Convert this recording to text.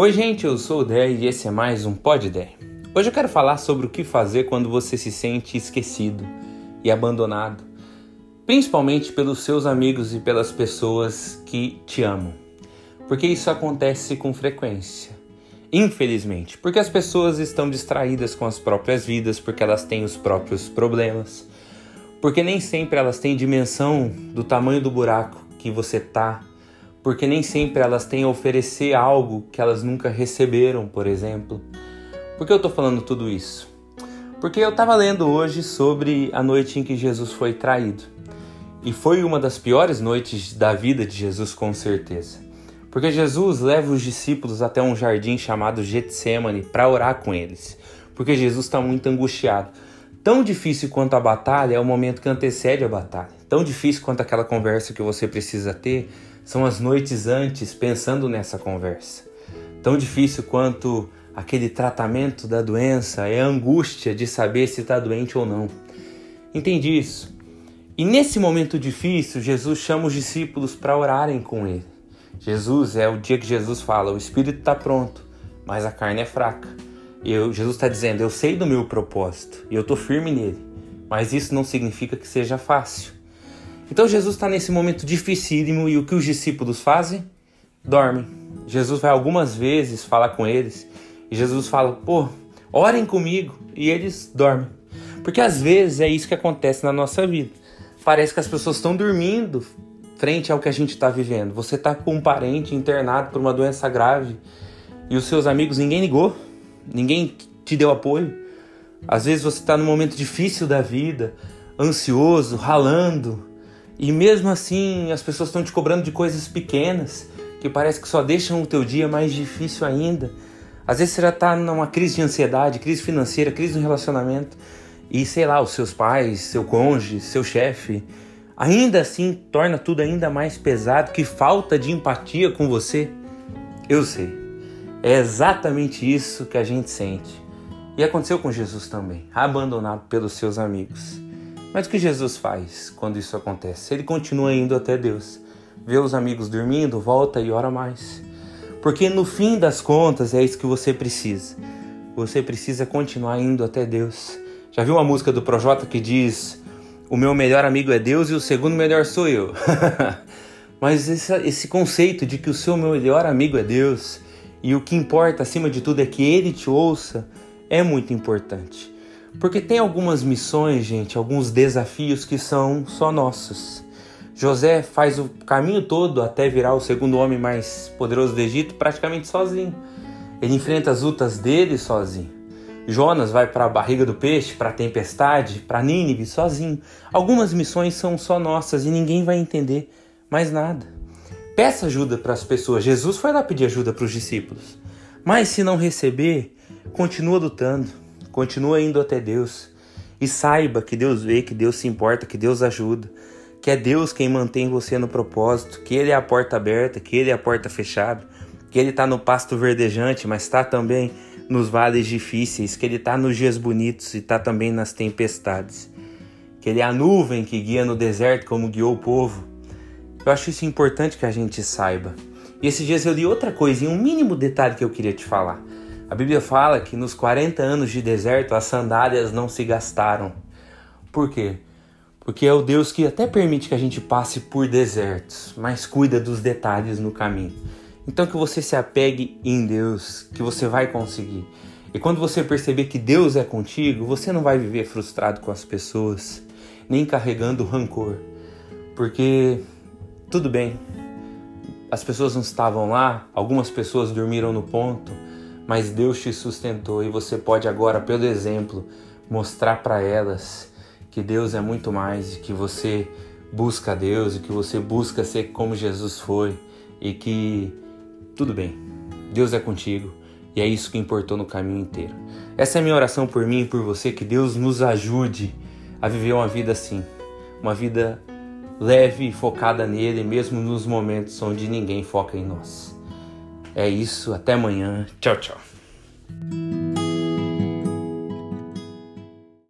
Oi, gente, eu sou o Dé e esse é mais um Pod Dé. Hoje eu quero falar sobre o que fazer quando você se sente esquecido e abandonado, principalmente pelos seus amigos e pelas pessoas que te amam. Porque isso acontece com frequência. Infelizmente, porque as pessoas estão distraídas com as próprias vidas, porque elas têm os próprios problemas, porque nem sempre elas têm dimensão do tamanho do buraco que você tá porque nem sempre elas têm a oferecer algo que elas nunca receberam, por exemplo. Por que eu estou falando tudo isso? Porque eu estava lendo hoje sobre a noite em que Jesus foi traído. E foi uma das piores noites da vida de Jesus, com certeza. Porque Jesus leva os discípulos até um jardim chamado Getsemane para orar com eles. Porque Jesus está muito angustiado. Tão difícil quanto a batalha é o momento que antecede a batalha. Tão difícil quanto aquela conversa que você precisa ter são as noites antes pensando nessa conversa. Tão difícil quanto aquele tratamento da doença é a angústia de saber se está doente ou não. Entendi isso. E nesse momento difícil, Jesus chama os discípulos para orarem com ele. Jesus é o dia que Jesus fala: o espírito está pronto, mas a carne é fraca. Eu, Jesus está dizendo: eu sei do meu propósito e eu estou firme nele, mas isso não significa que seja fácil. Então Jesus está nesse momento dificílimo e o que os discípulos fazem? Dormem. Jesus vai algumas vezes falar com eles e Jesus fala: pô, orem comigo e eles dormem. Porque às vezes é isso que acontece na nossa vida. Parece que as pessoas estão dormindo frente ao que a gente está vivendo. Você está com um parente internado por uma doença grave e os seus amigos, ninguém ligou, ninguém te deu apoio. Às vezes você está num momento difícil da vida, ansioso, ralando, e mesmo assim, as pessoas estão te cobrando de coisas pequenas que parece que só deixam o teu dia mais difícil ainda. Às vezes você já está numa crise de ansiedade, crise financeira, crise no relacionamento e sei lá, os seus pais, seu cônjuge, seu chefe, ainda assim torna tudo ainda mais pesado, que falta de empatia com você. Eu sei. É exatamente isso que a gente sente. E aconteceu com Jesus também, abandonado pelos seus amigos. Mas o que Jesus faz quando isso acontece? Ele continua indo até Deus. Vê os amigos dormindo, volta e ora mais. Porque no fim das contas é isso que você precisa. Você precisa continuar indo até Deus. Já viu uma música do Projota que diz: O meu melhor amigo é Deus e o segundo melhor sou eu? Mas esse, esse conceito de que o seu melhor amigo é Deus e o que importa acima de tudo é que ele te ouça é muito importante. Porque tem algumas missões, gente, alguns desafios que são só nossos. José faz o caminho todo até virar o segundo homem mais poderoso do Egito praticamente sozinho. Ele enfrenta as lutas dele sozinho. Jonas vai para a barriga do peixe, para a tempestade, para Nínive sozinho. Algumas missões são só nossas e ninguém vai entender mais nada. Peça ajuda para as pessoas. Jesus foi lá pedir ajuda para os discípulos. Mas se não receber, continua lutando. Continua indo até Deus e saiba que Deus vê, que Deus se importa, que Deus ajuda, que é Deus quem mantém você no propósito, que Ele é a porta aberta, que Ele é a porta fechada, que Ele está no pasto verdejante, mas está também nos vales difíceis, que Ele está nos dias bonitos e está também nas tempestades, que Ele é a nuvem que guia no deserto como guiou o povo. Eu acho isso importante que a gente saiba. E esses dias eu li outra coisa, um mínimo detalhe que eu queria te falar. A Bíblia fala que nos 40 anos de deserto as sandálias não se gastaram. Por quê? Porque é o Deus que até permite que a gente passe por desertos, mas cuida dos detalhes no caminho. Então que você se apegue em Deus, que você vai conseguir. E quando você perceber que Deus é contigo, você não vai viver frustrado com as pessoas, nem carregando rancor. Porque tudo bem, as pessoas não estavam lá, algumas pessoas dormiram no ponto, mas Deus te sustentou e você pode agora, pelo exemplo, mostrar para elas que Deus é muito mais e que você busca Deus e que você busca ser como Jesus foi e que tudo bem, Deus é contigo e é isso que importou no caminho inteiro. Essa é a minha oração por mim e por você, que Deus nos ajude a viver uma vida assim, uma vida leve e focada nele, mesmo nos momentos onde ninguém foca em nós. É isso, até amanhã. Tchau, tchau.